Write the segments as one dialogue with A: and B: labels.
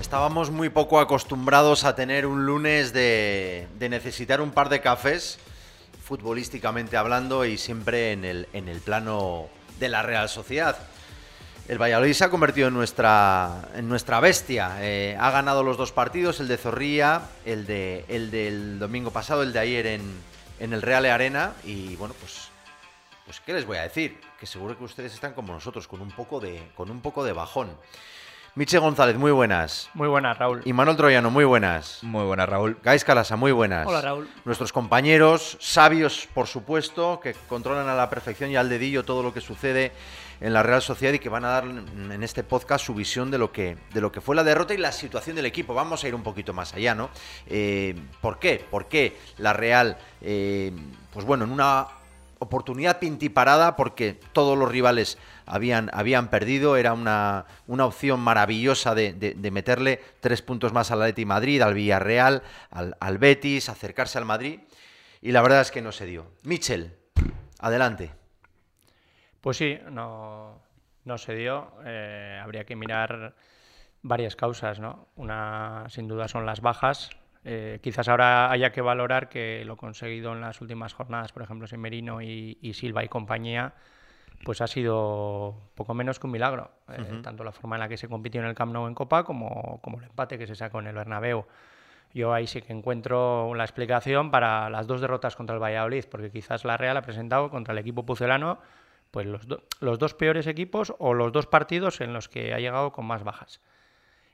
A: Estábamos muy poco acostumbrados a tener un lunes de, de necesitar un par de cafés, futbolísticamente hablando, y siempre en el, en el plano de la Real Sociedad. El Valladolid se ha convertido en nuestra, en nuestra bestia. Eh, ha ganado los dos partidos, el de Zorrilla, el, de, el del domingo pasado, el de ayer en, en el Real Arena. Y bueno, pues, pues ¿qué les voy a decir? Que seguro que ustedes están como nosotros, con un poco de, con un poco de bajón. Miche González, muy buenas.
B: Muy buenas, Raúl.
A: Y Manuel Troyano, muy buenas.
C: Muy buenas, Raúl.
A: Gais Calasa, muy buenas.
D: Hola, Raúl.
A: Nuestros compañeros, sabios, por supuesto, que controlan a la perfección y al dedillo todo lo que sucede en la Real Sociedad y que van a dar en este podcast su visión de lo que, de lo que fue la derrota y la situación del equipo. Vamos a ir un poquito más allá, ¿no? Eh, ¿Por qué? ¿Por qué la Real, eh, pues bueno, en una oportunidad pintiparada porque todos los rivales habían, habían perdido, era una, una opción maravillosa de, de, meterle tres puntos más al Atleti Madrid, al Villarreal, al, al, Betis, acercarse al Madrid, y la verdad es que no se dio. Michel, adelante.
B: Pues sí, no, no se dio. Eh, habría que mirar varias causas, ¿no? Una, sin duda, son las bajas. Eh, quizás ahora haya que valorar que lo conseguido en las últimas jornadas, por ejemplo, sin Merino y, y Silva y compañía, pues ha sido poco menos que un milagro. Uh -huh. eh, tanto la forma en la que se compitió en el Camp Nou en Copa como, como el empate que se sacó en el Bernabéu. Yo ahí sí que encuentro la explicación para las dos derrotas contra el Valladolid, porque quizás la Real ha presentado contra el equipo pucelano pues los, do los dos peores equipos o los dos partidos en los que ha llegado con más bajas.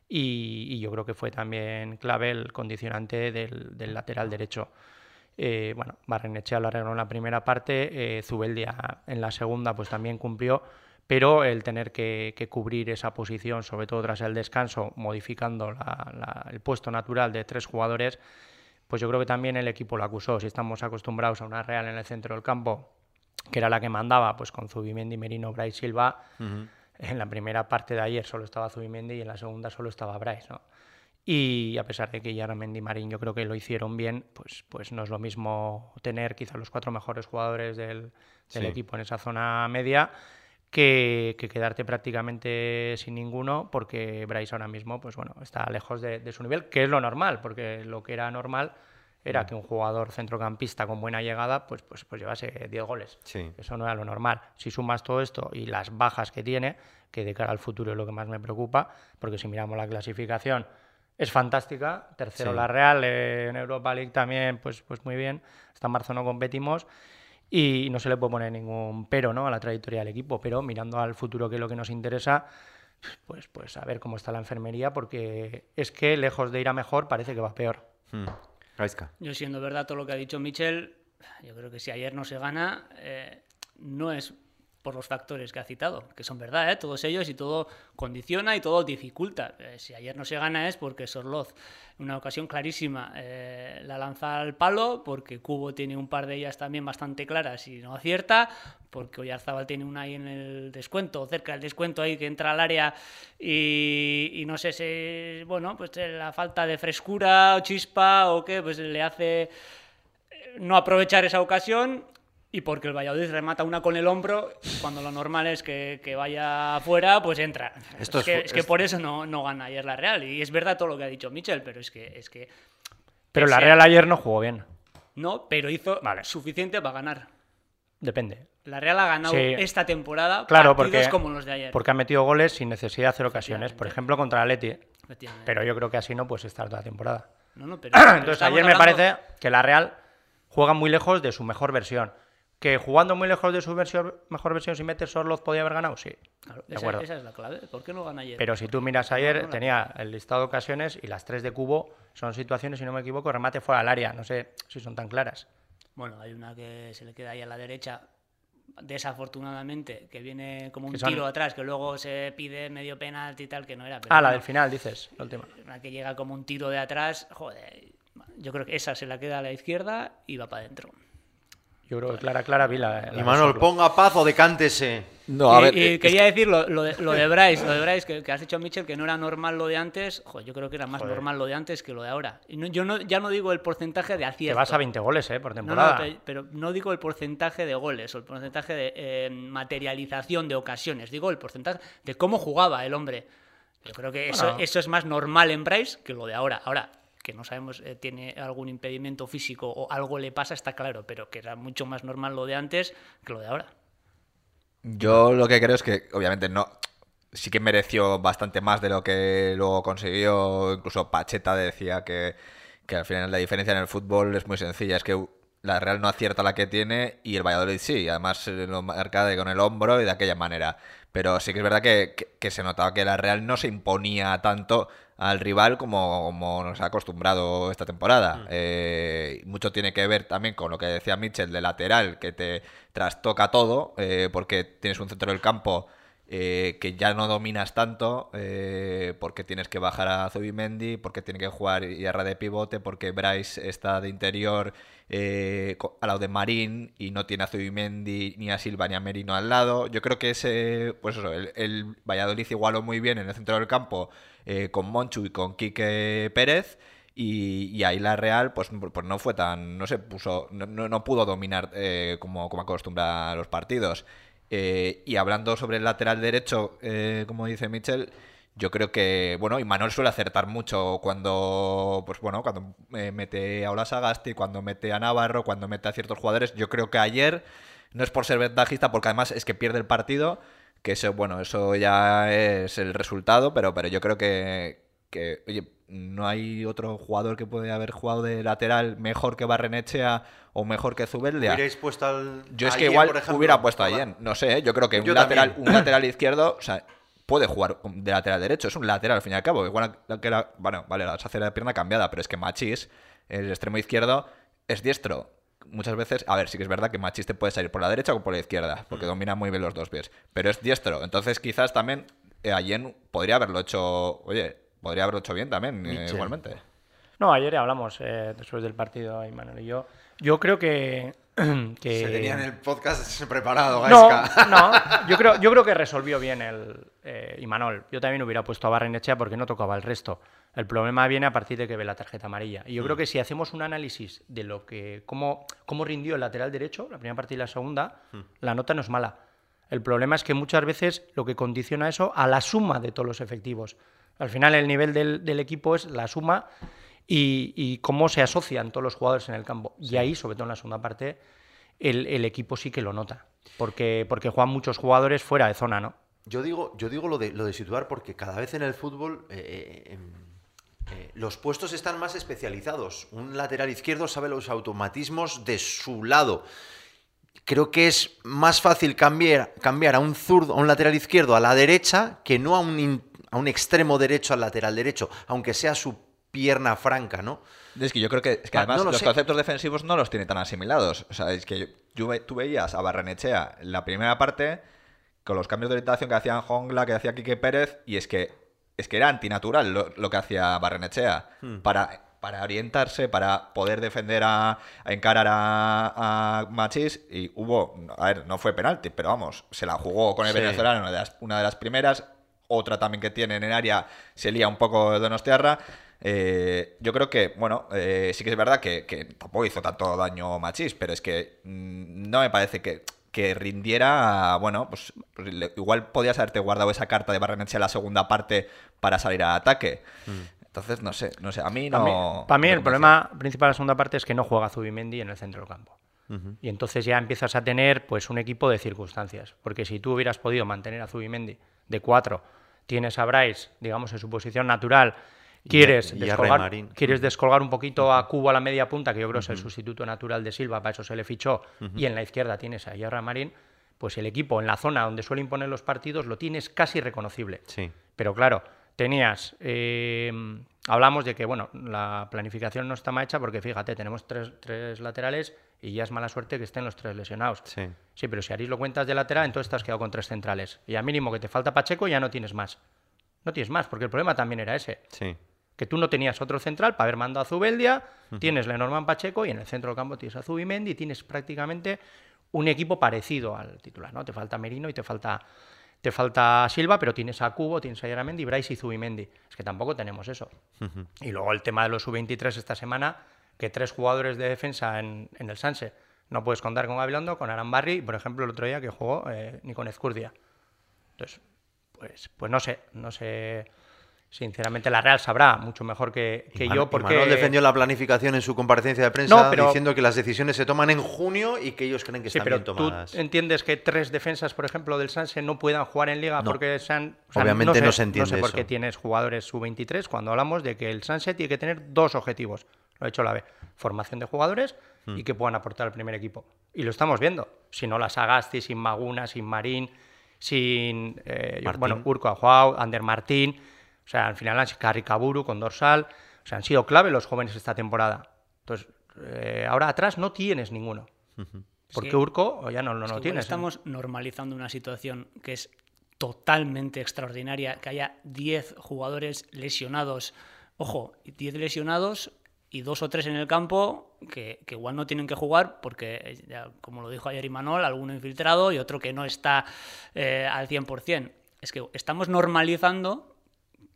B: Y, y yo creo que fue también clave el condicionante del, del lateral derecho. Eh, bueno, Barrenechea lo arregló en la primera parte, eh, Zubeldia en la segunda pues también cumplió, pero el tener que, que, cubrir esa posición, sobre todo tras el descanso, modificando la, la, el puesto natural de tres jugadores, pues yo creo que también el equipo lo acusó. Si estamos acostumbrados a una Real en el centro del campo, que era la que mandaba, pues con Zubimendi, Merino, Bryce Silva, uh -huh. En la primera parte de ayer solo estaba Zubimendi y en la segunda solo estaba Bryce, ¿no? Y a pesar de que Yaramendi y Marín yo creo que lo hicieron bien, pues, pues no es lo mismo tener quizá los cuatro mejores jugadores del, del sí. equipo en esa zona media que, que, quedarte prácticamente sin ninguno porque Bryce ahora mismo pues bueno, está lejos de, de, su nivel, que es lo normal, porque lo que era normal era que un jugador centrocampista con buena llegada pues, pues, pues llevase 10 goles.
A: Sí.
B: Eso no era lo normal. Si sumas todo esto y las bajas que tiene, que de cara al futuro es lo que más me preocupa, porque si miramos la clasificación es fantástica. Tercero sí. la Real, eh, en Europa League también, pues, pues muy bien. Hasta marzo no competimos y no se le puede poner ningún pero ¿no? a la trayectoria del equipo. Pero mirando al futuro, que es lo que nos interesa, pues, pues a ver cómo está la enfermería, porque es que lejos de ir a mejor parece que va peor.
A: Hmm.
D: Yo siendo verdad todo lo que ha dicho Michel, yo creo que si ayer no se gana, eh, no es por los factores que ha citado, que son verdad, ¿eh? todos ellos y todo condiciona y todo dificulta. Eh, si ayer no se gana es porque Sorloz, en una ocasión clarísima, eh, la lanza al palo, porque Cubo tiene un par de ellas también bastante claras y no acierta, porque Oyarzábal tiene una ahí en el descuento, cerca del descuento ahí que entra al área y, y no sé si, bueno, pues la falta de frescura o chispa o qué, pues le hace no aprovechar esa ocasión y porque el Valladolid remata una con el hombro, cuando lo normal es que, que vaya afuera, pues entra. Esto es, es, que, es, que, por eso no, no, gana ayer la Real. Y es verdad todo lo que ha dicho Michel, pero es que... Es que
B: pero la Real ayer no jugó bien.
D: No, pero hizo vale. suficiente para ganar.
B: Depende.
D: La Real ha ganado sí. esta temporada
B: claro,
D: partidos
B: porque,
D: como los de ayer.
B: Porque ha metido goles sin necesidad de hacer ocasiones. Por ejemplo, contra el Atleti. Pero yo creo que así no puedes estar toda la temporada.
D: No, no, pero,
B: Entonces, ayer me parece que la Real juega muy lejos de su mejor versión. Que jugando muy lejos de su versión, mejor versión sin meter Sorloz podía haber ganado, sí.
D: Claro, de esa, acuerdo. esa es la clave. ¿Por qué no gana ayer?
B: Pero si tú miras ayer, no, no, tenía el listado de ocasiones y las tres de cubo son situaciones, si no me equivoco, remate fuera del área. No sé si son tan claras.
D: Bueno, hay una que se le queda ahí a la derecha, desafortunadamente, que viene como un son... tiro atrás, que luego se pide medio penalti y tal, que no era.
B: Pero ah, la del final, dices, la última.
D: Una que llega como un tiro de atrás, joder. Yo creo que esa se la queda a la izquierda y va para adentro.
B: Yo creo que Clara, Clara vi la. la
A: Y Manuel, ponga paz o decántese.
E: No, a
D: y,
E: ver,
D: y
E: eh,
D: quería decir lo, lo de, lo de Bryce, lo de Bryce que, que has dicho Mitchell, que no era normal lo de antes. Joder, yo creo que era más
B: Joder.
D: normal lo de antes que lo de ahora. Y no- yo no, ya no digo el porcentaje de
B: Te
D: acierto.
B: vas a 20 goles, ¿eh? Por
D: No, no,
B: temporada.
D: pe- pero no digo el porcentaje de goles o el porcentaje de eh, materialización de ocasiones. Digo el porcentaje de cómo jugaba el hombre. Yo creo que eso, eso es más normal en Bryce que lo de ahora. Ahora, que no sabemos, eh, tiene algún impedimento físico o algo le pasa, está claro, pero que era mucho más normal lo de antes que lo de ahora.
E: Yo lo que creo es que, obviamente, no. Sí que mereció bastante más de lo que luego consiguió. Incluso Pacheta decía que, que al final la diferencia en el fútbol es muy sencilla. Es que la Real no acierta la que tiene y el Valladolid sí. Además eh, lo marca con el hombro y de aquella manera. Pero sí que es verdad que, que- que se notaba que la Real no se imponía tanto al rival como, como nos ha acostumbrado esta temporada. Eh, mucho tiene que ver también con lo que decía Mitchell de lateral, que te trastoca todo, eh, porque tienes un centro del campo eh, que ya no dominas tanto, eh, porque tienes que bajar a Zubimendi, porque tiene que jugar Ierra de pivote, porque Bryce está de interior eh, al lado de Marín y no tiene a Zubimendi ni a Silva ni a Merino al lado. Yo creo que ese, pues eso, el, el Valladolid igualó muy bien en el centro del campo eh, con Monchu y con Quique Pérez. Y, ahí la Real, pues, pues no fue tan. No se puso. No, no- pudo dominar eh, como, como acostumbra los partidos. Eh, y hablando sobre el lateral derecho, eh, como dice Michel, yo creo que, bueno, y Manuel suele acertar mucho cuando, pues bueno, cuando eh, mete a Ola Sagasti, cuando mete a Navarro, cuando mete a ciertos jugadores. Yo creo que ayer, no es por ser ventajista, porque además es que pierde el partido, que eso, bueno, eso ya es el resultado, pero, pero yo creo que, que, oye, no hay otro jugador que puede haber jugado de lateral mejor que Barrenechea o mejor que Zubeldia.
A: ¿Hubierais puesto al.
E: Yo es que igual
A: por ejemplo?
E: hubiera puesto a. Allen. No sé, ¿eh? yo creo que un lateral, un lateral izquierdo, o sea, puede jugar de lateral derecho. Es un lateral al fin y al cabo. Igual que la, bueno, vale, la hace la pierna cambiada, pero es que Machis, el extremo izquierdo, es diestro. Muchas veces, a ver, sí que es verdad que Machis te puede salir por la derecha o por la izquierda,
A: Mm.
E: porque domina muy bien los dos pies. Pero es diestro. Entonces, quizás también eh, Allen podría haberlo hecho, oye, podría haberlo hecho bien también, eh, igualmente.
B: No, ayer hablamos eh, después del partido, ahí Manuel y yo. Yo creo que. que...
A: Se tenían el podcast preparado,
B: No,
A: Gaisca.
B: no, yo creo, yo creo que resolvió bien el eh, Imanol. Yo también hubiera puesto a Barrenechea porque no tocaba el resto. El problema viene a partir de que ve la tarjeta amarilla. Y yo
A: Mm.
B: creo que si hacemos un análisis de lo que cómo, cómo rindió el lateral derecho, la primera parte y la segunda,
A: Mm.
B: la nota no es mala. El problema es que muchas veces lo que condiciona eso a la suma de todos los efectivos. Al final el nivel del, del equipo es la suma y, y cómo se asocian todos los jugadores en el campo. Y ahí, sobre todo en la segunda parte, el, el equipo sí que lo nota. Porque, porque juegan muchos jugadores fuera de zona, ¿no?
A: Yo digo, yo digo lo de lo de situar porque cada vez en el fútbol eh, eh, em, eh, los puestos están más especializados. Un lateral izquierdo sabe los automatismos de su lado. Creo que es más fácil cambiar, cambiar a un zurdo, a un lateral izquierdo a la derecha que no a un, a un extremo derecho al lateral derecho, aunque sea su pierna franca, ¿no?
E: Es que yo creo que, es que
A: Ah,
E: además
A: no lo
E: los
A: sé.
E: conceptos defensivos no los tiene tan asimilados. O sea, es que yo tú veías a Barrenechea en la primera parte con los cambios de orientación que hacían Jongla, que hacía Quique Pérez, y es que es que era antinatural lo, lo que hacía Barrenechea.
A: Hmm.
E: Para, para orientarse, para poder defender a, a encarar a, a Machís, y hubo, a ver, no fue penalti, pero vamos, se la jugó con el
A: Sí.
E: venezolano una de las, una de las primeras, otra también que tiene en el área se lía un poco Donostiarra. Eh, yo creo que, bueno, eh, sí que es verdad que, que tampoco hizo tanto daño Machís, pero es que mm, no me parece que, que rindiera, bueno, pues, pues le- igual podías haberte guardado esa carta de Barrenechea en la segunda parte para salir a ataque. Entonces, no sé, no sé, a mí
B: Para mí,
E: no...
B: para mí
E: no
B: el problema principal de la segunda parte es que no juega Zubimendi en el centro del campo. Y entonces ya empiezas a tener pues un equipo de circunstancias. Porque si tú hubieras podido mantener a Zubimendi de cuatro, tienes a Bryce, digamos, en su posición natural, quieres,
A: y
B: descolgar, quieres descolgar un poquito a Cubo a la media punta, que yo creo es el sustituto natural de Silva, para eso se le fichó, y en la izquierda tienes a Yerra Marín, pues el equipo en la zona donde suele imponer los partidos lo tienes casi reconocible.
A: Sí.
B: Pero claro, tenías. eh, hablamos de que, bueno, la planificación no está mal hecha porque fíjate, tenemos tres, tres laterales y ya es mala suerte que estén los tres lesionados.
A: Sí.
B: Sí, pero si Aris lo cuentas de lateral, entonces te has quedado con tres centrales. Y a mínimo que te falta Pacheco, ya no tienes más. No tienes más, porque el problema también era ese.
A: Sí.
B: Que tú no tenías otro central para haber mandado a Zubeldia, tienes Lenormand Pacheco y en el centro del campo tienes a Zubimendi y tienes prácticamente un equipo parecido al titular, ¿no? Te falta Merino y te falta, te falta Silva, pero tienes a Cubo, tienes a Yaramendi, Bryce y Zubimendi. Es que tampoco tenemos eso. Y luego el tema de los sub-23 esta semana, que tres jugadores de defensa en, en el Sanse. No puedes contar con Gabilondo, con Arambarri, por ejemplo, el otro día que jugó eh, ni con Ezcurdia. Entonces, pues, pues no sé, no sé. Sinceramente, la Real sabrá mucho mejor que, yo, porque.
A: Manuel defendió la planificación en su comparecencia de prensa
B: No, pero-
A: diciendo que las decisiones se toman en junio y que ellos creen que
B: Sí,
A: están
B: pero
A: bien
B: tú
A: tomadas.
B: entiendes que tres defensas, por ejemplo, del Sanse no puedan jugar en Liga
A: No.
B: porque sean.
A: Obviamente
B: sé,
A: no se entiende
B: No sé por
A: eso.
B: qué tienes jugadores sub-23 cuando hablamos de que el Sanse tiene que tener dos objetivos. Lo ha hecho la B: formación de jugadores
A: Hmm.
B: y que puedan aportar al primer equipo. Y lo estamos viendo. Si no las Sagasti, sin Maguna, sin Marín, sin. eh, bueno, Urco Ajuau, Ander Martín. O sea, al final han sido Carricaburu con dorsal. O sea, han sido clave los jóvenes esta temporada. Entonces, eh, ahora atrás no tienes ninguno. Porque
D: que-
B: Urco ya no, no,
D: Es
B: no
D: que igual
B: tienes. ¿eh?
D: Estamos normalizando una situación que es totalmente extraordinaria, que haya 10 jugadores lesionados. Ojo, 10 lesionados y dos o tres en el campo que, que igual no tienen que jugar porque, ya, como lo dijo ayer Imanol, alguno infiltrado y otro que no está eh, al 100%. Es que estamos normalizando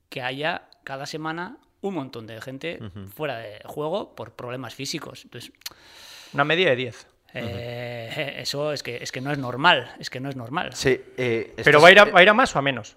D: que haya cada semana un montón de gente fuera de juego por problemas físicos. Entonces,
B: Una media de 10.
D: eh, eso es que, es que no es normal, es que no es normal.
A: Sí, eh,
B: Pero va a, ir a, va a ir a más o a menos.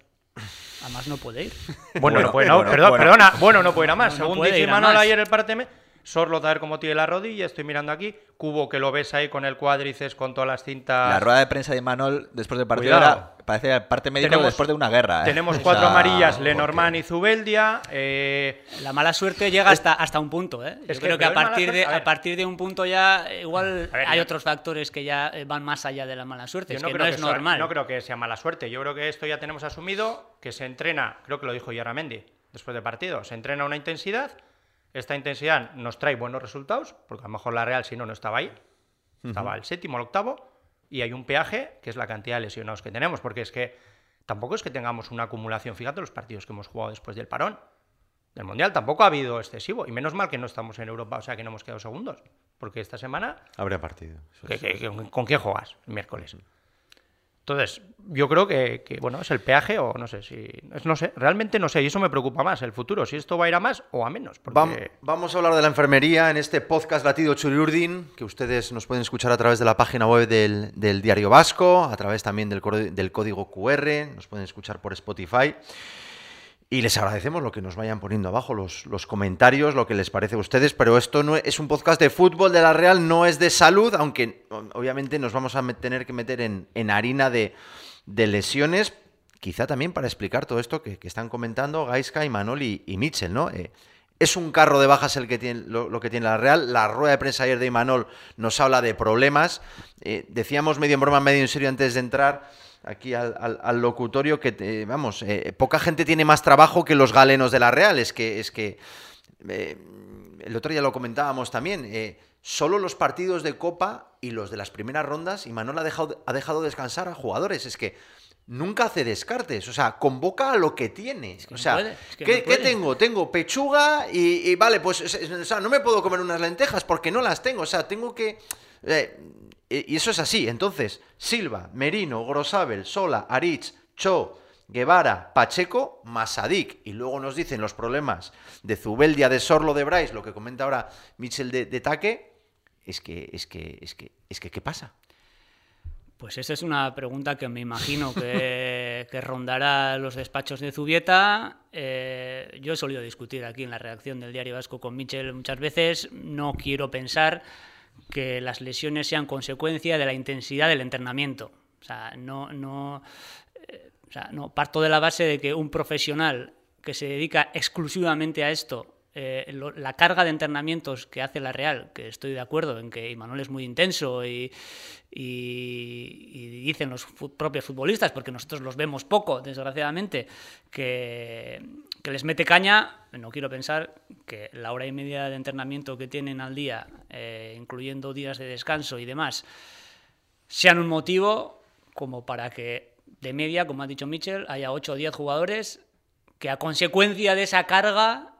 D: Además no puede ir.
B: Bueno,
E: Bueno,
B: no puede, no,
E: bueno,
B: perdón,
E: bueno.
B: perdona, bueno, no puede ir a más.
D: No, no
B: Según dice
D: a
B: Manuel
D: más.
B: ayer el parteme, Sorlo a ver cómo tiene la rodilla, estoy mirando aquí, Cubo que lo ves ahí con el cuádriceps, con todas las cintas.
E: La rueda de prensa de Manol después del partido
B: Cuidado.
E: era, parece parte médico
B: Tenemos-
E: después de una guerra. ¿eh?
B: Tenemos
E: O
B: cuatro
E: sea,
B: amarillas,
E: porque-
B: Lenormand y Zubeldia. eh,
D: La mala suerte llega hasta, hasta un punto, ¿eh? Yo
B: Es que
D: creo que a partir, de,
B: a
D: partir de un punto ya igual
B: ver,
D: hay otros factores que ya eh, van más allá de la mala suerte.
B: yo
D: es
B: no
D: que
B: creo
D: no es
B: sea-
D: normal.
B: no creo que sea mala suerte. Yo creo que esto ya tenemos asumido, que se entrena, creo que lo dijo Yaramendi después del partido, se entrena a una intensidad. Esta intensidad nos trae buenos resultados, porque a lo mejor la Real, si no, no estaba ahí. Estaba el séptimo, el octavo. Y hay un peaje, que es la cantidad de lesionados que tenemos, porque es que tampoco es que tengamos una acumulación. Fíjate los partidos que hemos jugado después del parón. Del Mundial tampoco ha habido excesivo. Y menos mal que no estamos en Europa, o sea que no hemos quedado segundos. Porque esta semana
A: Habría partido. eso
B: ¿Qué-
A: sí.
B: qué- qué- ¿Con qué juegas el miércoles? Entonces, yo creo que, bueno, es el peaje o no sé si. No sé, realmente no sé, y eso me preocupa más, el futuro, si esto va a ir a más o a menos. Porque...
A: Vam- Vamos a hablar de la enfermería en este podcast Latido Churiurdin, que ustedes nos pueden escuchar a través de la página web del, del Diario Vasco, a través también del, del código QR, nos pueden escuchar por Spotify. Y les agradecemos lo que nos vayan poniendo abajo, los, los comentarios, lo que les parece a ustedes, pero esto no es, un podcast de fútbol de la Real, no es de salud, aunque obviamente nos vamos a tener que meter en, en harina de, de lesiones, quizá también para explicar todo esto que, están comentando Gaiska, Manol y, y Mitchell, ¿no? Eh, es un carro de bajas el que tiene, lo, lo que tiene la Real. La rueda de prensa ayer de Imanol nos habla de problemas. Eh, decíamos medio en broma, medio en serio antes de entrar aquí al, al- al locutorio que, vamos, eh, poca gente tiene más trabajo que los galenos de la Real. Es que, es que eh, el otro día lo comentábamos también. eh, solo los partidos de Copa y los de las primeras rondas, Imanol ha dejado, ha dejado descansar a jugadores. Es que nunca hace descartes. O sea, convoca a lo que tiene.
D: que
A: o
D: no
A: sea,
D: puede, es que
A: ¿qué,
D: no
A: qué
D: puede.
A: tengo? Tengo pechuga y, y vale, pues es- es- o sea, no me puedo comer unas lentejas porque no las tengo. O sea, tengo que... eh, y eso es así. Entonces, Silva, Merino, Grosabel, Sola, Aritz, Cho, Guevara, Pacheco, Masadik. Y luego nos dicen los problemas de Zubeldia, de Sorlo, de Bryce, lo que comenta ahora Michel de, de Taque. Es que, es que, es que, es que, ¿qué pasa?
D: Pues esa es una pregunta que me imagino que, que rondará los despachos de Zubieta. Eh, yo he solido discutir aquí en la redacción del Diario Vasco con Michel muchas veces. No quiero pensar que las lesiones sean consecuencia de la intensidad del entrenamiento. O sea, no, no, eh, o sea, no parto de la base de que un profesional que se dedica exclusivamente a esto eh, lo- la carga de entrenamientos que hace la Real, que estoy de acuerdo en que Imanol es muy intenso y, y- y dicen los fu- propios futbolistas, porque nosotros los vemos poco, desgraciadamente, que, que les mete caña, no quiero pensar que la hora y media de entrenamiento que tienen al día, eh, incluyendo días de descanso y demás, sean un motivo como para que de media, como ha dicho Mitchell, haya 8 o 10 jugadores que a consecuencia de esa carga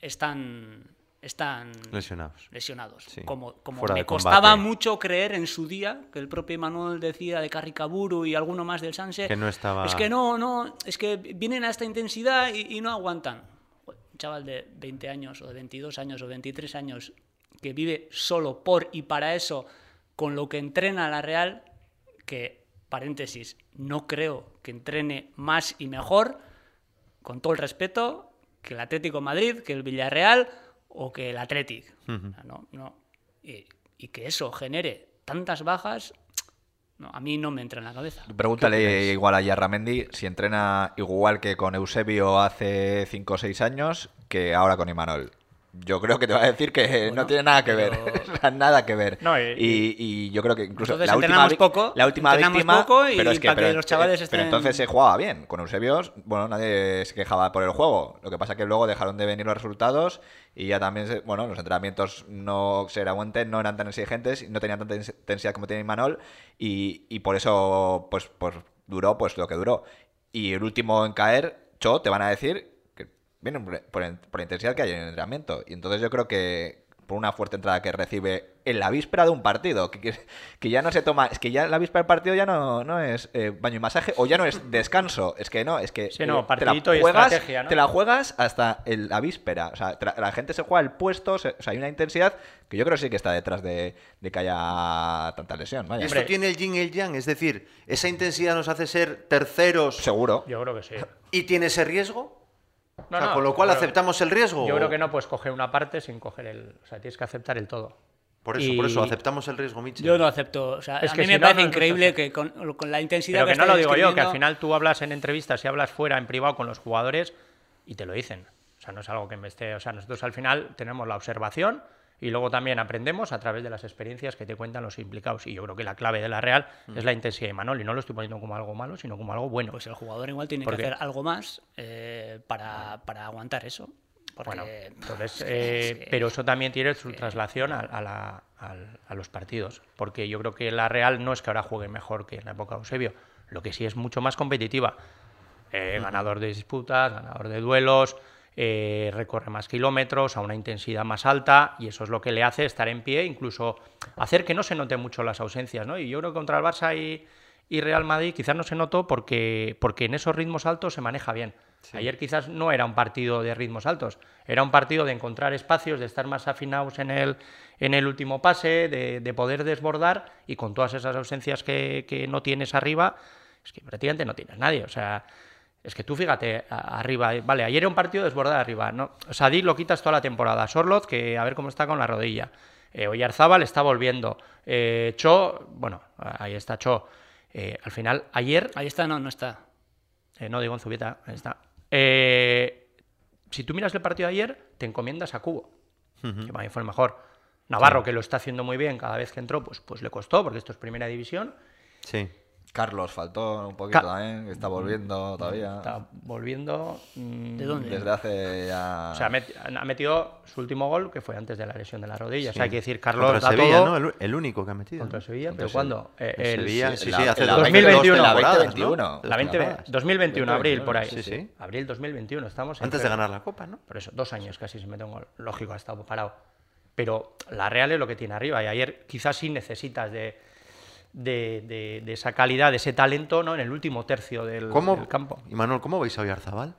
D: están, están
A: Lesionados.
D: lesionados.
A: Sí.
D: Como, como me costaba mucho creer en su día, que el propio Manuel decía de Carricaburu y alguno más del Sanse,
A: Que no estaba-
D: es que no, no, es que vienen a esta intensidad y, y no aguantan. Un chaval de 20 años o de 22 años o 23 años que vive solo por y para eso, con lo que entrena la Real, que, paréntesis, no creo que entrene más y mejor, con todo el respeto, que el Atlético de Madrid, que el Villarreal o que el Athletic. No, no. Y, y que eso genere tantas bajas, no, a mí no me entra en la cabeza.
E: Pregúntale igual a Yarramendi si entrena igual que con Eusebio hace 5 o 6 años que ahora con Imanol. Yo creo que te va a decir que no tiene nada que
D: pero-
E: ver. Nada que ver.
B: No, y-
E: y, y yo creo que incluso la última,
D: poco,
E: la última víctima.
D: poco y
E: pero es que,
D: para que
E: pero,
D: los chavales estén-
E: pero entonces se jugaba bien. Con Eusebio, bueno, nadie se quejaba por el juego. Lo que pasa que luego dejaron de venir los resultados y ya también, se- bueno, los entrenamientos no se aguanten, no eran tan exigentes, y no tenían tanta intensidad como tiene Imanol y, y por eso, pues, pues duró pues lo que duró. Y el último en caer, Cho, te van a decir que vienen por, por- por la intensidad que hay en el entrenamiento. Y entonces yo creo que por una fuerte entrada que recibe en la víspera de un partido, que, que- que ya no se toma, es que ya la víspera del partido ya no, no es eh, baño y masaje o ya no es descanso, es que no, es que
B: Sí, no,
E: eh, te la
B: partidito y
E: juegas,
B: estrategia, ¿no?
E: te la juegas hasta el- la víspera, o sea, tra- la gente se juega el puesto, se- o sea, hay una intensidad que yo creo que sí que está detrás de, de que haya tanta lesión, vaya.
A: Esto tiene el yin y el yang, es decir, esa intensidad nos hace ser terceros
E: Seguro.
B: Yo creo que sí.
A: y tiene ese riesgo.
B: No,
A: O sea,
B: no,
A: con lo cual
B: pero
A: aceptamos el riesgo.
B: Yo
A: o-
B: creo que no puedes coger una parte sin coger el. O sea, tienes que aceptar el todo.
A: Por eso,
B: Y-
A: por eso, aceptamos el riesgo, Michel.
D: Yo no acepto. O sea,
B: Es
D: a
B: que
D: mí
B: si
D: me
B: no,
D: parece
B: no,
D: increíble
B: no.
D: que con, con la intensidad
B: Pero que no lo digo yo, que al final tú hablas en entrevistas y hablas fuera, en privado, con los jugadores y te lo dicen. O sea, no es algo que me esté. O sea, nosotros al final tenemos la observación y luego también aprendemos a través de las experiencias que te cuentan los implicados. Y yo creo que la clave de la Real es la intensidad de Manol. Y no lo estoy poniendo como algo malo, sino como algo bueno.
D: Pues el jugador igual tiene
B: Porque-
D: que hacer algo más eh, para, para aguantar eso. Porque,
B: Bueno, entonces, eh, pero eso también tiene su traslación a, a la- a los partidos, porque yo creo que la Real no es que ahora juegue mejor que en la época de Eusebio, lo que sí es mucho más competitiva. Eh, Ganador de disputas, ganador de duelos, eh, recorre más kilómetros a una intensidad más alta y eso es lo que le hace estar en pie, incluso hacer que no se note mucho las ausencias, ¿no? Y yo creo que contra el Barça y, y Real Madrid quizás no se notó porque, porque en esos ritmos altos se maneja bien. Ayer quizás no era un partido de ritmos altos, era un partido de encontrar espacios, de estar más afinados en el, en el último pase, de, de poder desbordar y con todas esas ausencias que, que no tienes arriba, es que prácticamente no tienes nadie. O sea, es que tú fíjate, arriba, vale, ayer era un partido de desbordar arriba, ¿no? Sadik lo quitas toda la temporada, Sorloz, que a ver cómo está con la rodilla, eh, Oyarzábal está volviendo, eh, Cho, bueno, ahí está Cho. Eh, al final, ayer
D: Ahí está, no, no está.
B: eh, no digo en Zubieta, ahí está. Eh, si tú miras el partido de ayer, te encomiendas a Cubo, que para mí fue el mejor. Navarro, que lo está haciendo muy bien cada vez que entró, pues, pues le costó, porque esto es primera división.
A: Sí.
E: Carlos faltó un poquito
B: Ca-
E: también, que está volviendo todavía.
B: Está volviendo. mm,
D: ¿De dónde?
E: Desde hace ya.
B: O sea, ha met- ha metido su último gol, que fue antes de la lesión de la rodilla. O sea, hay que decir, Carlos
A: Contra
B: da
A: Sevilla,
B: todo.
A: ¿no? El, el único que ha metido.
B: Contra. Sevilla,
E: Contra
B: pero ¿cuándo? Eh,
A: El
B: el-
A: Sevilla,
E: sí,
A: sí,
E: la-
A: sí, hace
E: la
A: dos-
B: 2021,
A: dos
E: la
A: temporadas,
E: 2021.
A: ¿no?
B: La 20,
A: temporadas.
B: 2021, abril, por ahí.
A: Sí, sí.
B: Abril 2021, estamos. en
A: Antes de ganar la Copa, ¿no?
B: Por eso, dos años casi se mete un gol. Lógico, ha estado parado. Pero la Real es lo que tiene arriba. Y ayer quizás sí necesitas de, de, de- de esa calidad, de ese talento, ¿no? En el último tercio del,
A: ¿Cómo,
B: del campo.
A: Y Manuel, ¿cómo veis a Oyarzabal?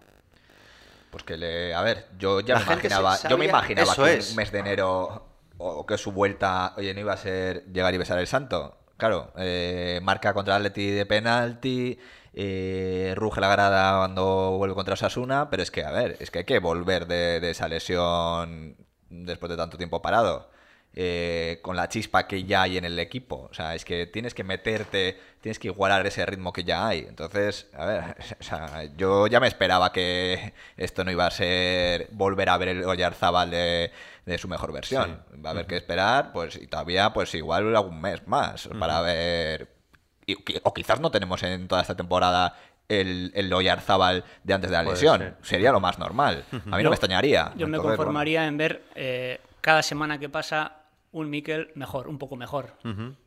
E: Pues que le. A ver, yo ya
A: La
E: me imaginaba. Yo me imaginaba
A: eso
E: que
A: es.
E: un mes de enero. O que su vuelta. Oye, no iba a ser llegar y besar el santo. Claro, eh, marca contra el Atleti de penalti. eh, ruge la grada cuando vuelve contra Osasuna. Pero es que, a ver, es que hay que volver de, de esa lesión después de tanto tiempo parado. Eh, con la chispa que ya hay en el equipo. O sea, es que tienes que meterte, tienes que igualar ese ritmo que ya hay. Entonces, a ver, o sea, yo ya me esperaba que esto no iba a ser volver a ver el Oyarzábal de, de su mejor versión. Va a haber que esperar, pues, y todavía, pues igual algún mes más para ver. y- o quizás no tenemos en toda esta temporada el, el Oyarzábal de antes de la lesión.
A: ser.
E: Sería lo más normal. A mí no me extrañaría.
D: Yo me conformaría en ver eh, cada semana que pasa un Miquel mejor, un poco mejor.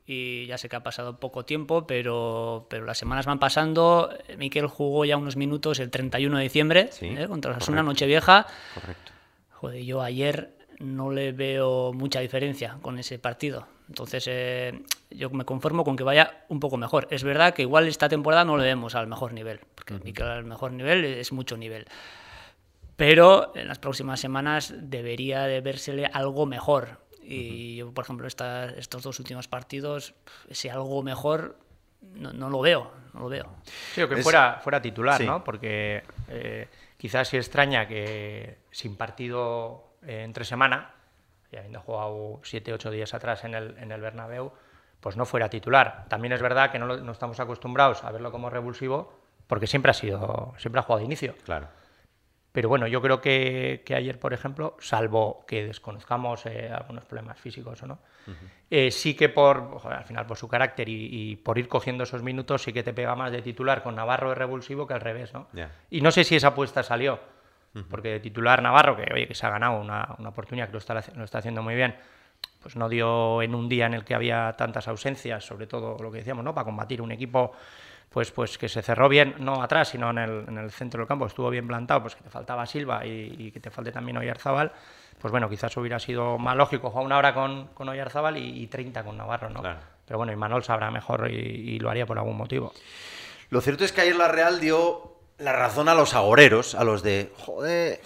D: Y ya sé que ha pasado poco tiempo, pero, pero las semanas van pasando. Miquel jugó ya unos minutos el 31 de diciembre
A: Sí,
D: eh, contra
A: correcto.
D: una Nochevieja.
A: Correcto.
D: Joder, yo ayer no le veo mucha diferencia con ese partido. Entonces, eh, yo me conformo con que vaya un poco mejor. Es verdad que igual esta temporada no le vemos al mejor nivel, porque Mikel al mejor nivel es mucho nivel. Pero en las próximas semanas debería de vérsele algo mejor. Y yo, por ejemplo, esta- estos dos últimos partidos, ese algo mejor no, no lo veo, no lo veo.
B: Sí, o que
A: Es-
B: fuera, fuera titular,
A: Sí.
B: ¿no? Porque eh, quizás sí extraña que sin partido eh, entre semana, y habiendo jugado 7, 8 días atrás en el, en el Bernabéu, pues no fuera titular. También es verdad que no, lo- no estamos acostumbrados a verlo como revulsivo, porque siempre ha sido, siempre ha jugado de inicio.
A: Claro.
B: Pero bueno, yo creo que, que ayer, por ejemplo, salvo que desconozcamos eh, algunos problemas físicos o no, eh, sí que por, joder, al final por su carácter y, y por ir cogiendo esos minutos, sí que te pega más de titular con Navarro de revulsivo que al revés, ¿no? Y no sé si esa apuesta salió, porque de titular Navarro, que oye, que se ha ganado una, una oportunidad, que lo está, lo está haciendo muy bien, pues no dio en un día en el que había tantas ausencias, sobre todo lo que decíamos, ¿no? Para combatir un equipo pues, pues que se cerró bien, no atrás, sino en el, en el centro del campo, estuvo bien plantado, pues que te faltaba Silva y, y que te falte también Oyarzábal, pues bueno, quizás hubiera sido más lógico jugar una hora con, con Oyarzábal y, y 30 con Navarro, ¿no?
A: Claro.
B: Pero bueno, Imanol sabrá mejor y, y lo haría por algún motivo.
A: Lo cierto es que ayer la Real dio la razón a los agoreros, a los de, joder,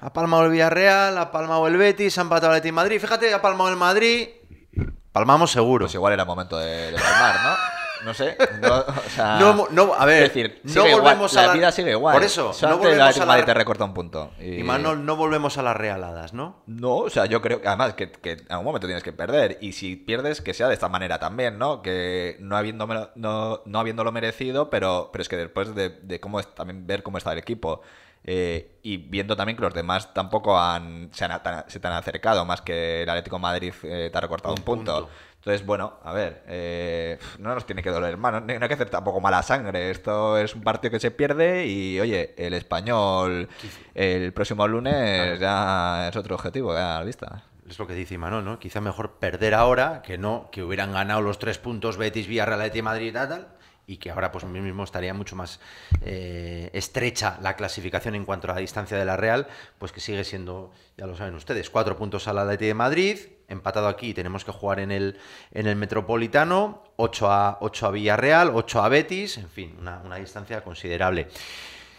A: ha palmado el Villarreal, ha palmado el Betis, ha empatado el de Madrid. Fíjate, ha palmado el Madrid, palmamos seguro.
E: Pues igual era momento de, de palmar, ¿no? No sé. No, o sea,
A: No, no, a ver,
E: es decir,
A: no
E: igual,
A: volvemos a
E: la
A: la-
E: vida sigue igual.
A: Por eso, no
E: Solamente
A: volvemos a la-
E: Madrid te recorta un punto. Y,
A: Y Manol, no volvemos a las realadas, ¿no?
E: No, o sea, yo creo que además que, que en algún momento tienes que perder. Y si pierdes, que sea de esta manera también, ¿no? Que no, habiéndome- no, no habiéndolo merecido, pero, pero es que después de, de cómo es, también ver cómo está el equipo eh, y viendo también que los demás tampoco han, se, han, se te han acercado, más que el Atlético de Madrid eh, te ha recortado un,
A: Un
E: punto.
A: punto.
E: Entonces, bueno, a ver, eh, no nos tiene que doler más, no, no hay que hacer tampoco mala sangre. Esto es un partido que se pierde y, oye, el español el próximo lunes ya es otro objetivo, ya a la vista.
A: Es lo que dice Imanol, ¿no? Quizá mejor perder ahora que no, que hubieran ganado los tres puntos Betis, Villarreal, Athletic de Madrid y tal, tal, y que ahora pues mismo estaría mucho más eh, estrecha la clasificación en cuanto a la distancia de la Real, pues que sigue siendo, ya lo saben ustedes, cuatro puntos al Athletic de Madrid, empatado aquí, tenemos que jugar en el, en el Metropolitano, 8 a, 8 a Villarreal, 8 a Betis, en fin, una, una distancia considerable.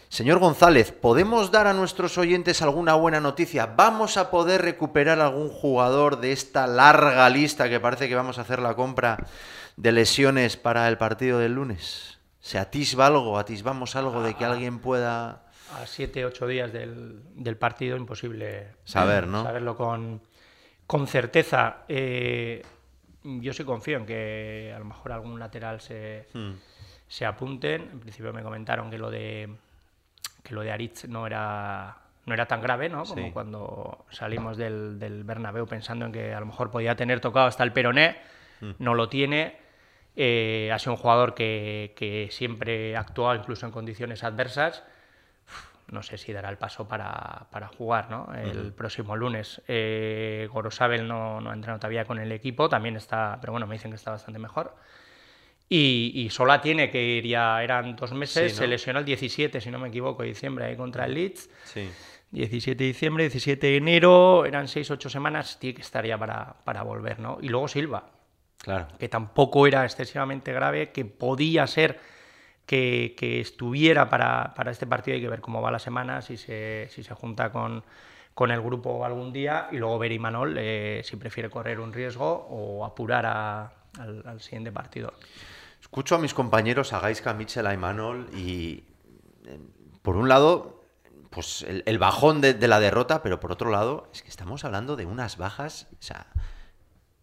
A: Señor González, ¿podemos dar a nuestros oyentes alguna buena noticia? ¿Vamos a poder recuperar algún jugador de esta larga lista que parece que vamos a hacer la compra de lesiones para el partido del lunes? ¿Se atisba algo, atisbamos algo de que alguien pueda...
B: a 7, 8 días del, del partido, imposible
A: Saber, ¿no?
B: saberlo con, con certeza. Eh, yo sí confío en que a lo mejor algún lateral se,
A: Hmm.
B: se apunten. En principio me comentaron que lo de que lo de Aritz no era no era tan grave, ¿no? Como
A: Sí.
B: cuando salimos del, del Bernabéu pensando en que a lo mejor podía tener tocado hasta el peroné, no lo tiene. Eh, ha sido un jugador que, que siempre ha actuado incluso en condiciones adversas no sé si dará el paso para, para jugar ¿no? el próximo lunes. Eh, Gorosabel no, no ha entrenado todavía con el equipo, también está, pero bueno, me dicen que está bastante mejor. Y, y Sola tiene que ir ya, eran dos meses,
A: Sí, ¿no?
B: se lesionó el 17, si no me equivoco, diciembre ahí contra el Leeds.
A: Sí.
B: 17 de diciembre, 17 de enero, eran 6-8 semanas, tiene que estar ya para, para volver, ¿no? Y luego Silva,
A: Claro.
B: que tampoco era excesivamente grave, que podía ser que, que estuviera para, para este partido. Hay que ver cómo va la semana, si se, si se junta con, con el grupo algún día y luego ver Imanol eh, si prefiere correr un riesgo o apurar a- al, al siguiente partido.
A: Escucho a mis compañeros, a Gaisca, Mitchell, a Imanol, y eh, por un lado, pues el, el bajón de, de la derrota, pero por otro lado, es que estamos hablando de unas bajas, o sea,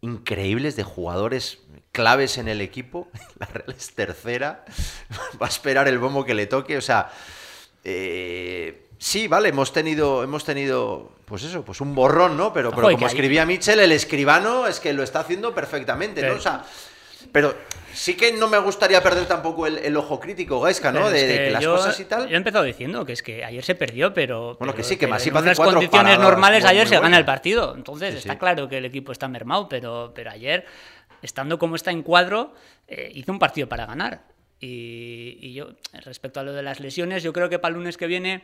A: increíbles de jugadores claves en el equipo. La Real es tercera, va a esperar el bombo que le toque, o sea, eh, sí, vale, hemos tenido, hemos tenido, pues eso, pues un borrón, ¿no? Pero, pero como escribía Mitchell, el escribano es que lo está haciendo perfectamente, ¿no? O sea, pero sí que no me gustaría perder tampoco el, el ojo crítico, Gaisca, ¿no? De,
D: que
A: las
D: yo,
A: cosas y tal.
D: Yo he empezado diciendo que es que ayer se perdió, pero.
A: Bueno, que sí, que Masip
D: en unas condiciones
A: paradas
D: normales
A: muy-
D: ayer
A: muy
D: se gana el partido. Entonces
A: Sí,
D: está
A: sí.
D: claro que el equipo está mermado, pero, pero ayer, estando como está en cuadro, eh, hizo un partido para ganar. Y, y yo, respecto a lo de las lesiones, yo creo que para el lunes que viene,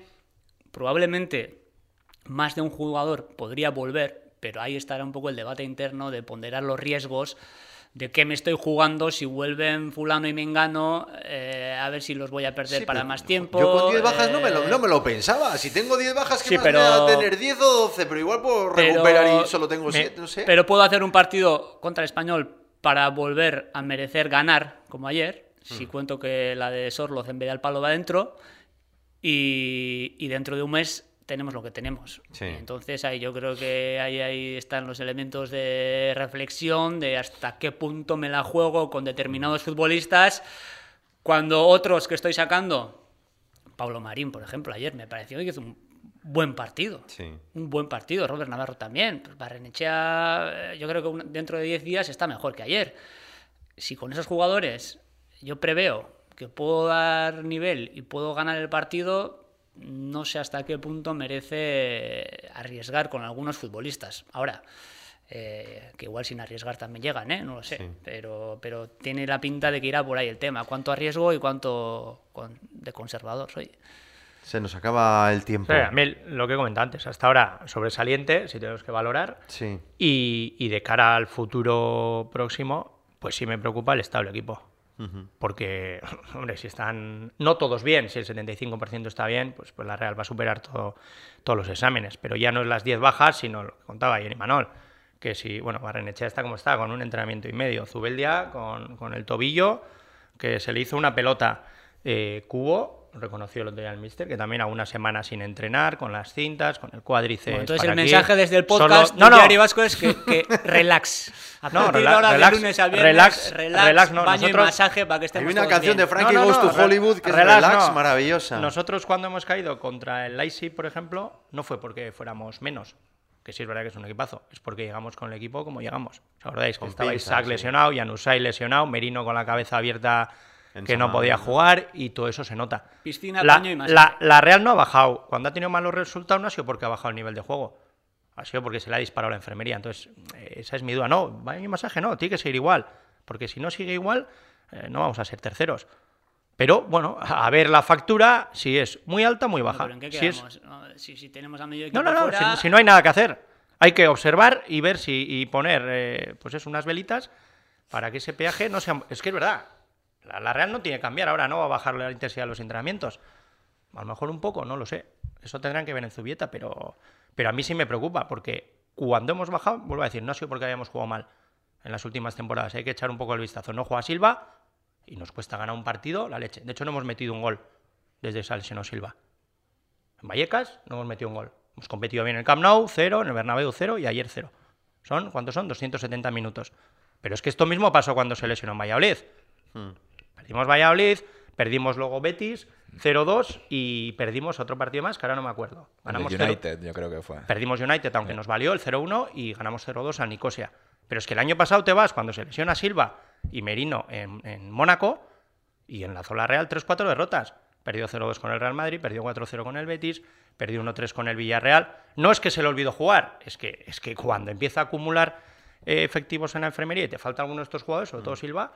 D: probablemente más de un jugador podría volver, pero ahí estará un poco el debate interno de ponderar los riesgos de qué me estoy jugando si vuelven fulano y mengano, eh, a ver si los voy a perder
A: Sí,
D: para más tiempo.
A: Yo con 10 bajas no, me lo,
D: eh,
A: no me lo pensaba. Si tengo 10 bajas, ¿qué
D: Sí,
A: más
D: pero-
A: me da tener 10 o 12? Pero igual puedo
D: pero-
A: recuperar y solo tengo
B: me-
A: 7, no sé.
D: Pero puedo hacer un partido contra el español para volver a merecer ganar, como ayer,
A: Mm.
D: si cuento que la de Sorloz en vez de al palo va dentro, y, y dentro de un mes tenemos lo que tenemos.
A: Sí.
D: Entonces ahí yo creo que ahí, ahí están los elementos de reflexión de hasta qué punto me la juego con determinados futbolistas, cuando otros que estoy sacando, Pablo Marín, por ejemplo, ayer me pareció que hizo un buen partido.
A: Sí.
D: Un buen partido, Robert Navarro también. Pues Barrenechea, eh, yo creo que dentro de 10 días está mejor que ayer. Si con esos jugadores yo preveo que puedo dar nivel y puedo ganar el partido, no sé hasta qué punto merece arriesgar con algunos futbolistas. Ahora, eh, que igual sin arriesgar también llegan, ¿eh? no lo sé, pero, pero tiene la pinta de que irá por ahí el tema. ¿Cuánto arriesgo y cuánto con- de conservador soy?
A: Se nos acaba el tiempo.
B: Sí, a mí lo que comentaba antes, hasta ahora sobresaliente, si tenemos que valorar.
A: Sí.
B: Y, y de cara al futuro próximo, pues sí me preocupa el estado del equipo. Porque, hombre, si están no todos bien, si el 75% está bien, pues, pues la Real va a superar todo, todos los exámenes. Pero ya no es las 10 bajas, sino lo que contaba ayer Imanol. Que si, bueno, Barrenechea está como está, con un entrenamiento y medio. Zubeldia con, con el tobillo, que se le hizo una pelota eh, cubo, reconoció el otro día el mister, que también a una semana sin entrenar, con las cintas, con el cuádriceps.
D: Bueno, entonces
B: para
D: el
B: aquí.
D: mensaje desde el
B: Solo-
D: podcast
B: no,
D: del
B: no,
D: Diario Vasco es que, que relax. A
B: No,
D: partir de
B: rela-
D: de
B: relax,
D: lunes a viernes,
B: relax,
D: relax,
B: relax, no,
D: baño
B: nosotros-
D: y masaje para que
A: Hay
D: estemos
A: una
D: todos
A: canción
D: bien.
A: de Frankie
B: No, no,
A: Goes
B: no,
A: to Hollywood que es relax,
B: no.
A: maravillosa.
B: Nosotros cuando hemos caído contra el Leipzig, por ejemplo, no fue porque fuéramos menos, que sí es verdad que es un equipazo, es porque llegamos con el equipo como llegamos. ¿Os acordáis? Que
A: Con
B: estaba Isaac
A: sí.
B: lesionado, Janusay lesionado, Merino con la cabeza abierta Que no podía jugar y todo eso se nota.
D: Piscina,
B: la,
D: baño y masaje.
B: la, la Real no ha bajado. Cuando ha tenido malos resultados no ha sido porque ha bajado el nivel de juego. Ha sido porque se le ha disparado la enfermería. Entonces, eh, esa es mi duda. No, baño y masaje no, tiene que seguir igual. Porque si no sigue igual, eh, no vamos a ser terceros. Pero bueno, a ver la factura, si es muy alta, muy
D: No,
B: baja.
D: pero ¿en qué
B: Si es-
D: Si, si tenemos a medio equipo
B: no, no, no,
D: fuera,
B: si, si no hay nada que hacer. Hay que observar y ver si y poner eh, pues es unas velitas para que ese peaje no sea. Es que es verdad. La, la Real no tiene que cambiar ahora, no va a bajar la intensidad de los entrenamientos. A lo mejor un poco, no lo sé. Eso tendrán que ver en Zubieta, pero, pero a mí sí me preocupa, porque cuando hemos bajado, vuelvo a decir, no ha sido porque hayamos jugado mal en las últimas temporadas. Hay que echar un poco el vistazo. No juega Silva y nos cuesta ganar un partido la leche. De hecho, no hemos metido un gol desde lesionó Silva. En Vallecas no hemos metido un gol. Hemos competido bien en el Camp Nou, cero, en el Bernabéu, cero y ayer cero. Son, ¿cuántos son? 270 minutos. Pero es que esto mismo pasó cuando se lesionó en Valladolid. Perdimos Valladolid, perdimos luego Betis, 0-2 y perdimos otro partido más que ahora no me acuerdo.
E: El
B: Ganamos
E: de
B: 0
E: United, yo creo que fue.
B: Perdimos United, aunque nos valió el 0-1 y ganamos 0-2 al Nicosia. Pero es que el año pasado te vas cuando se lesiona Silva y Merino en, en Mónaco y en la Zola Real 3-4 derrotas. Perdió 0-2 con el Real Madrid, perdió 4-0 con el Betis, perdió 1-3 con el Villarreal. No es que se le olvidó jugar, es que, es que cuando empieza a acumular eh, efectivos en la enfermería y te falta alguno de estos jugadores, sobre todo Silva,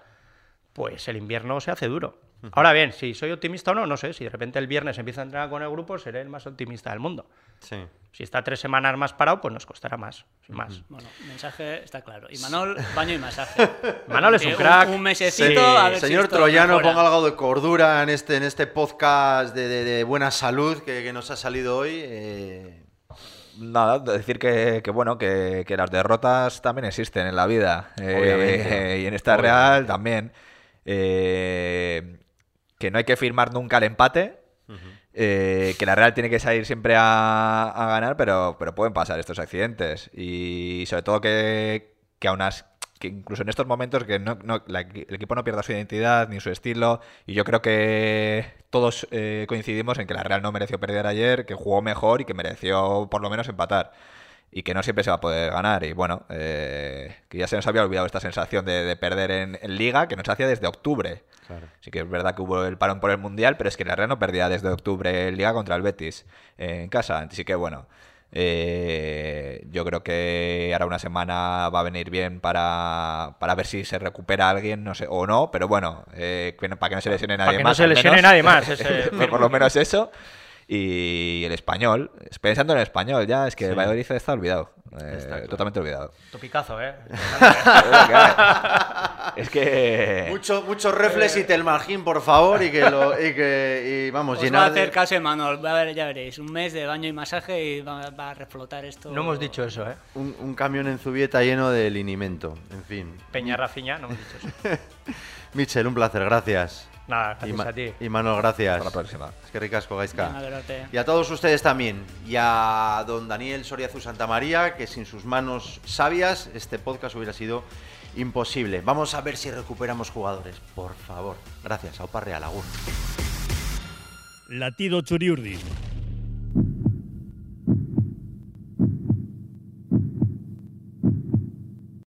B: pues el invierno se hace duro. Ahora bien, si soy optimista o no, no sé. Si de repente el viernes empieza a entrenar con el grupo, seré el más optimista del mundo.
A: Sí.
B: Si está tres semanas más parado, pues nos costará más. sin más.
D: Bueno, mensaje está claro. Y Manol, baño y masaje.
B: Manol es un crack.
D: Un, mesecito,
A: Sí,
D: a ver
A: señor Troyano,
D: mejora.
A: ponga algo de cordura en este, en este podcast de, de- de buena salud que, que nos ha salido hoy. eh,
E: Nada, decir que, que bueno, que, que las derrotas también existen en la vida. eh,
A: Obviamente.
E: y en esta
A: Obviamente.
E: Real también. Eh, que no hay que firmar nunca el empate. eh, que la Real tiene que salir siempre a, a ganar, pero, pero pueden pasar estos accidentes. Y sobre todo que, que aún as- que incluso en estos momentos que no, no- la- el equipo no pierda su identidad ni su estilo. Y yo creo que todos eh, coincidimos en que la Real no mereció perder ayer, que jugó mejor y que mereció por lo menos empatar. Y que no siempre se va a poder ganar. Y bueno, eh, que ya se nos había olvidado esta sensación de, de perder en, en Liga, que nos hacía desde octubre. Sí que es verdad que hubo el parón por el Mundial, pero es que la Real no perdía desde octubre en Liga contra el Betis eh, en casa. Así que bueno, eh, yo creo que ahora una semana va a venir bien para, para ver si se recupera alguien, no sé, o no, pero bueno, eh, que no- para que no se lesione nadie
B: que
E: más.
B: no se lesione
E: menos.
B: nadie más, ese-
E: por lo menos eso. Y el español, pensando en el español ya, es que
A: Sí.
E: el Valladolid está olvidado. eh,
A: Está claro.
E: Totalmente olvidado.
B: Topicazo, ¿eh?
E: es que...
A: Mucho, mucho reflex y telmargín, por favor, y que lo, y que y vamos,
D: Os va a
A: llenar de-
D: hacer caso Emanuel, va a ver, ya veréis, un mes de baño y masaje y va, va a reflotar esto.
B: No hemos dicho eso, ¿eh?
A: un, un camión en Zubieta lleno de linimento. En fin.
B: Peña Rafiña, no hemos dicho eso.
A: Michel, un placer, gracias.
B: Nada,
A: Y,
B: gracias
A: Ma-
B: a ti.
A: y Manuel, gracias.
E: Hasta la próxima.
A: Es que ricasco, Gaisca.
D: Venga, Gerote.
A: Y a todos ustedes también. Y a don Daniel Soriazu Santamaría, que sin sus manos sabias este podcast hubiera sido imposible. Vamos a ver si recuperamos jugadores. Por favor. Gracias. Aupa Real, agur.
C: Latido Churiurdin.